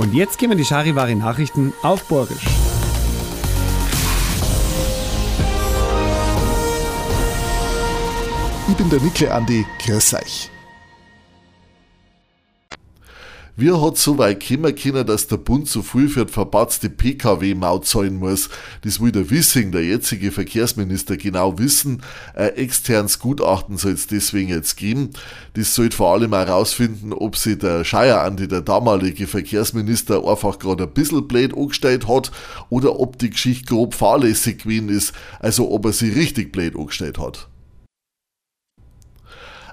Und jetzt gehen wir die Charivari Nachrichten auf Borgisch. Ich bin der Mikle Andi, grüß euch. Wie hat so weit kommen können, dass der Bund so viel für die verpatzte Pkw-Maut zahlen muss? Das will der Wissing, der jetzige Verkehrsminister, genau wissen. Ein externes Gutachten soll es deswegen jetzt geben. Das sollte vor allem herausfinden, ob sich der Scheier Andi, der damalige Verkehrsminister, einfach gerade ein bisschen blöd angestellt hat oder ob die Geschichte grob fahrlässig gewesen ist, also ob er sie richtig blöd angestellt hat.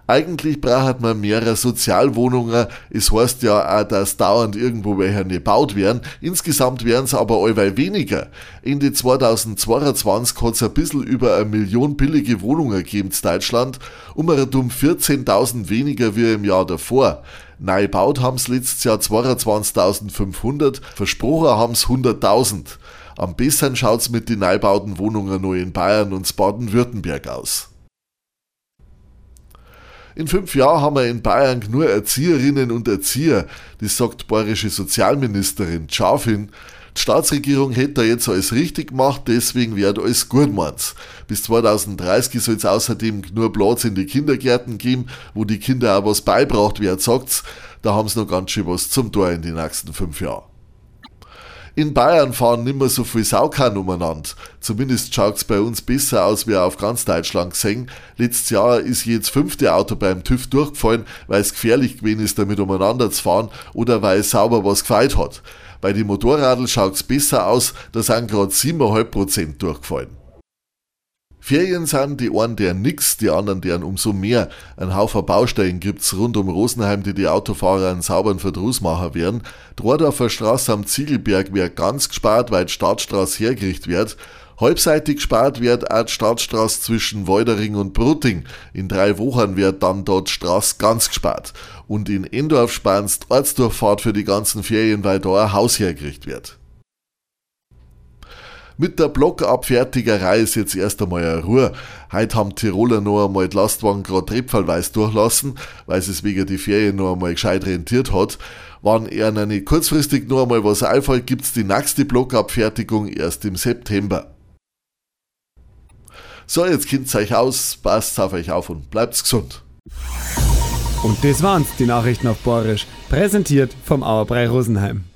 Eigentlich braucht man mehrere Sozialwohnungen. Es heißt ja auch, dass dauernd irgendwo welche gebaut werden. Insgesamt werden es aber allweil weniger. Ende 2022 hat es ein bisschen über eine Million billige Wohnungen gegeben in Deutschland, um um 14.000 weniger wie im Jahr davor. Neu gebaut haben es letztes Jahr 22.500, versprochen haben es 100.000. Am besten schaut es mit den neubauten Wohnungen nur in Bayern und Baden-Württemberg aus. In fünf Jahren haben wir in Bayern nur Erzieherinnen und Erzieher, das sagt bayerische Sozialministerin Schafin. Die Staatsregierung hätte da jetzt alles richtig gemacht, deswegen wird alles gut meins. Bis 2030 soll es außerdem nur Platz in die Kindergärten geben, wo die Kinder auch was beibracht werden, sagt's. Da haben sie noch ganz schön was zum Tor in den nächsten fünf Jahren. In Bayern fahren nimmer so viel Saukan umeinander. Zumindest schaut's bei uns besser aus wie auf ganz Deutschland gesehen. Letztes Jahr ist jedes fünfte Auto beim TÜV durchgefallen, weil es gefährlich gewesen ist, damit umeinander zu fahren oder weil es sauber was gefeit hat. Bei den Motorradl schaut's besser aus, da sind gerade 7,5% durchgefallen. Ferien sind die einen deren nix, die anderen deren umso mehr. Ein Haufen Baustellen gibt's rund um Rosenheim, die die Autofahrer einen sauberen Verdruss machen werden. Drodorfer Straße am Ziegelberg wird ganz gespart, weil die Stadtstraße hergerichtet wird. Halbseitig gespart wird auch die Stadtstraße zwischen Woldering und Bruting. In drei Wochen wird dann dort Straße ganz gespart. Und in Endorf sparen die Ortsdurchfahrt für die ganzen Ferien, weil da ein Haus hergerichtet wird. Mit der Blockabfertigerei ist jetzt erst einmal eine Ruhe. Heute haben Tiroler noch einmal die Lastwagen gerade trepfallweise durchlassen, weil es wegen die Ferien noch einmal gescheit rentiert hat. Wann er nicht kurzfristig noch einmal was einfällt, gibt's die nächste Blockabfertigung erst im September. So, jetzt kennt's euch aus, passt auf euch auf und bleibt's gesund. Und das waren's, die Nachrichten auf Borisch, präsentiert vom Auerbrei Rosenheim.